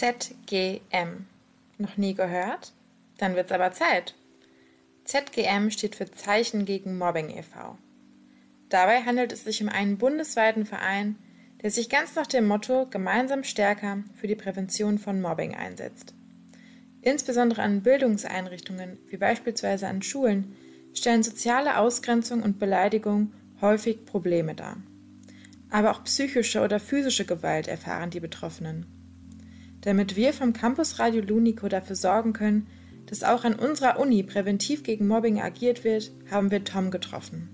ZGM. Noch nie gehört? Dann wird's aber Zeit. ZGM steht für Zeichen gegen Mobbing e.V. Dabei handelt es sich um einen bundesweiten Verein, der sich ganz nach dem Motto Gemeinsam stärker für die Prävention von Mobbing einsetzt. Insbesondere an Bildungseinrichtungen, wie beispielsweise an Schulen, stellen soziale Ausgrenzung und Beleidigung häufig Probleme dar. Aber auch psychische oder physische Gewalt erfahren die Betroffenen. Damit wir vom Campus Radio Lunico dafür sorgen können, dass auch an unserer Uni präventiv gegen Mobbing agiert wird, haben wir Tom getroffen.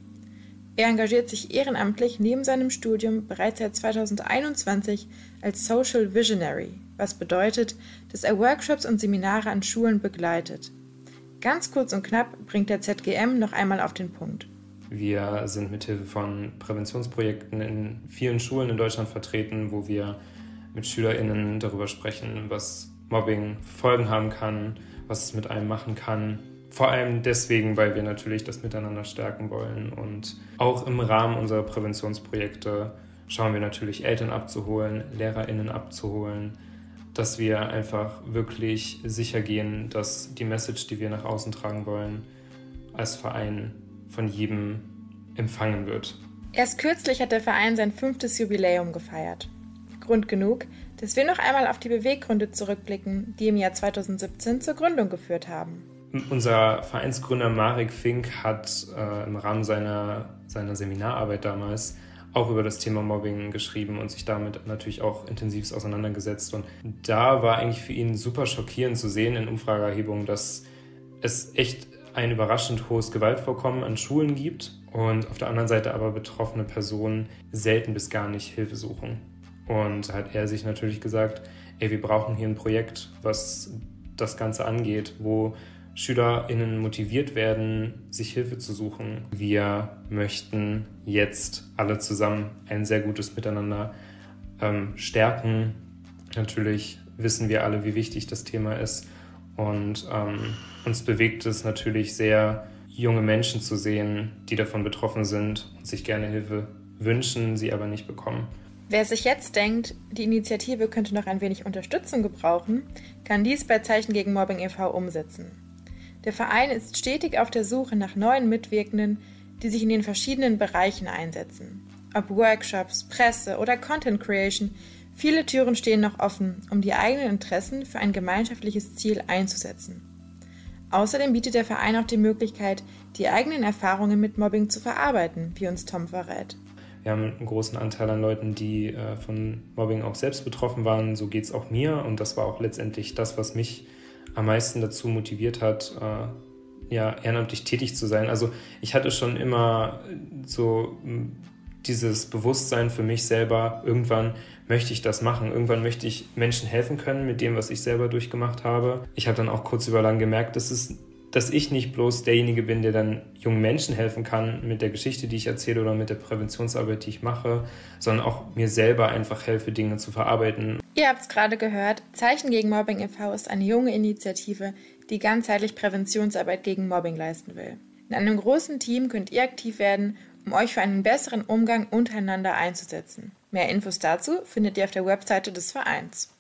Er engagiert sich ehrenamtlich neben seinem Studium bereits seit 2021 als Social Visionary, was bedeutet, dass er Workshops und Seminare an Schulen begleitet. Ganz kurz und knapp bringt der ZGM noch einmal auf den Punkt. Wir sind mithilfe von Präventionsprojekten in vielen Schulen in Deutschland vertreten, wo wir mit SchülerInnen darüber sprechen, was Mobbing Folgen haben kann, was es mit einem machen kann. Vor allem deswegen, weil wir natürlich das Miteinander stärken wollen. Und auch im Rahmen unserer Präventionsprojekte schauen wir natürlich Eltern abzuholen, LehrerInnen abzuholen, dass wir einfach wirklich sicher gehen, dass die Message, die wir nach außen tragen wollen, als Verein von jedem empfangen wird. Erst kürzlich hat der Verein sein fünftes Jubiläum gefeiert. Grund genug, dass wir noch einmal auf die Beweggründe zurückblicken, die im Jahr 2017 zur Gründung geführt haben. Unser Vereinsgründer Marek Fink hat äh, im Rahmen seiner, seiner Seminararbeit damals auch über das Thema Mobbing geschrieben und sich damit natürlich auch intensiv auseinandergesetzt. Und da war eigentlich für ihn super schockierend zu sehen in Umfrageerhebungen, dass es echt ein überraschend hohes Gewaltvorkommen an Schulen gibt und auf der anderen Seite aber betroffene Personen selten bis gar nicht Hilfe suchen. Und hat er sich natürlich gesagt, ey, wir brauchen hier ein Projekt, was das Ganze angeht, wo SchülerInnen motiviert werden, sich Hilfe zu suchen. Wir möchten jetzt alle zusammen ein sehr gutes Miteinander ähm, stärken. Natürlich wissen wir alle, wie wichtig das Thema ist. Und ähm, uns bewegt es natürlich sehr, junge Menschen zu sehen, die davon betroffen sind und sich gerne Hilfe wünschen, sie aber nicht bekommen. Wer sich jetzt denkt, die Initiative könnte noch ein wenig Unterstützung gebrauchen, kann dies bei Zeichen gegen Mobbing e.V. umsetzen. Der Verein ist stetig auf der Suche nach neuen Mitwirkenden, die sich in den verschiedenen Bereichen einsetzen. Ob Workshops, Presse oder Content Creation, viele Türen stehen noch offen, um die eigenen Interessen für ein gemeinschaftliches Ziel einzusetzen. Außerdem bietet der Verein auch die Möglichkeit, die eigenen Erfahrungen mit Mobbing zu verarbeiten, wie uns Tom verrät. Wir haben einen großen Anteil an Leuten, die äh, von Mobbing auch selbst betroffen waren. So geht es auch mir. Und das war auch letztendlich das, was mich am meisten dazu motiviert hat, äh, ja, ehrenamtlich tätig zu sein. Also ich hatte schon immer so dieses Bewusstsein für mich selber, irgendwann möchte ich das machen, irgendwann möchte ich Menschen helfen können mit dem, was ich selber durchgemacht habe. Ich habe dann auch kurz über lang gemerkt, dass es dass ich nicht bloß derjenige bin, der dann jungen Menschen helfen kann mit der Geschichte, die ich erzähle oder mit der Präventionsarbeit, die ich mache, sondern auch mir selber einfach helfe, Dinge zu verarbeiten. Ihr habt es gerade gehört, Zeichen gegen Mobbing e.V. ist eine junge Initiative, die ganzheitlich Präventionsarbeit gegen Mobbing leisten will. In einem großen Team könnt ihr aktiv werden, um euch für einen besseren Umgang untereinander einzusetzen. Mehr Infos dazu findet ihr auf der Webseite des Vereins.